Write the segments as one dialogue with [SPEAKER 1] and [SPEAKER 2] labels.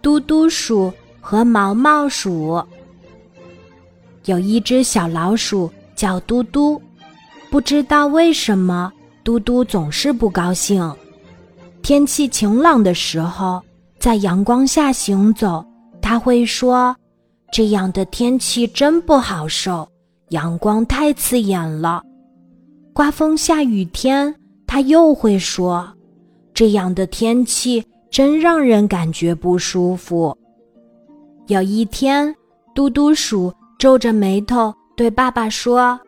[SPEAKER 1] 嘟嘟鼠和毛毛鼠。有一只小老鼠叫嘟嘟，不知道为什么，嘟嘟总是不高兴。天气晴朗的时候，在阳光下行走，它会说：“这样的天气真不好受，阳光太刺眼了。”刮风下雨天，它又会说：“这样的天气真让人感觉不舒服。”有一天，嘟嘟鼠皱着眉头对爸爸说：“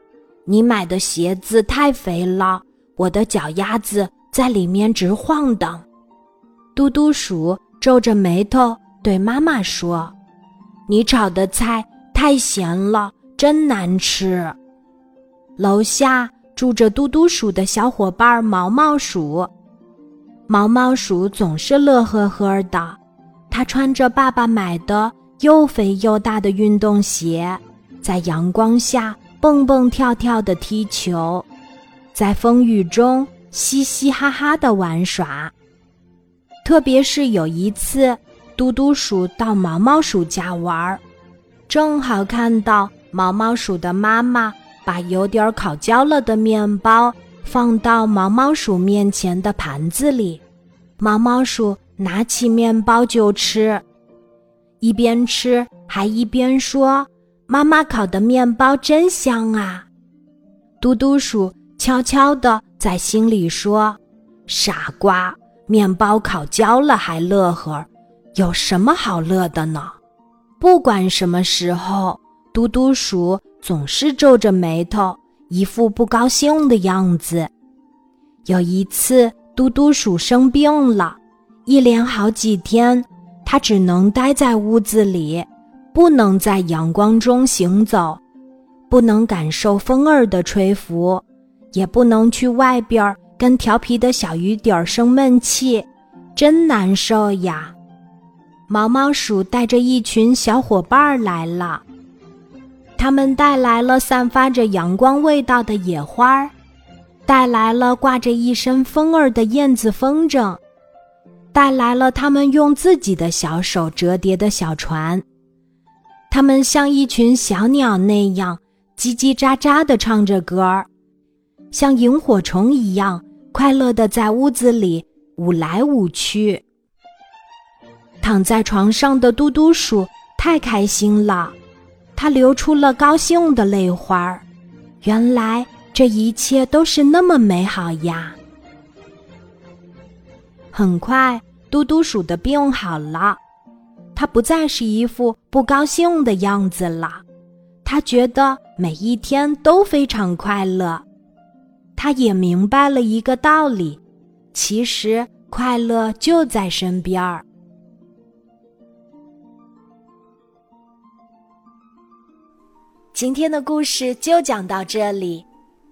[SPEAKER 1] 你买的鞋子太肥了，我的脚丫子。”在里面直晃荡，嘟嘟鼠皱着眉头对妈妈说：“你炒的菜太咸了，真难吃。”楼下住着嘟嘟鼠的小伙伴毛毛鼠，毛毛鼠总是乐呵呵的，它穿着爸爸买的又肥又大的运动鞋，在阳光下蹦蹦跳跳的踢球，在风雨中。嘻嘻哈哈的玩耍，特别是有一次，嘟嘟鼠到毛毛鼠家玩，正好看到毛毛鼠的妈妈把有点烤焦了的面包放到毛毛鼠面前的盘子里，毛毛鼠拿起面包就吃，一边吃还一边说：“妈妈烤的面包真香啊！”嘟嘟鼠悄悄地。在心里说：“傻瓜，面包烤焦了还乐呵，有什么好乐的呢？”不管什么时候，嘟嘟鼠总是皱着眉头，一副不高兴的样子。有一次，嘟嘟鼠生病了，一连好几天，它只能待在屋子里，不能在阳光中行走，不能感受风儿的吹拂。也不能去外边跟调皮的小雨点儿生闷气，真难受呀！毛毛鼠带着一群小伙伴来了，他们带来了散发着阳光味道的野花，带来了挂着一身风儿的燕子风筝，带来了他们用自己的小手折叠的小船。他们像一群小鸟那样叽叽喳喳地唱着歌儿。像萤火虫一样快乐的在屋子里舞来舞去。躺在床上的嘟嘟鼠太开心了，它流出了高兴的泪花儿。原来这一切都是那么美好呀！很快，嘟嘟鼠的病好了，它不再是一副不高兴的样子了。它觉得每一天都非常快乐。他也明白了一个道理，其实快乐就在身边儿。今天的故事就讲到这里，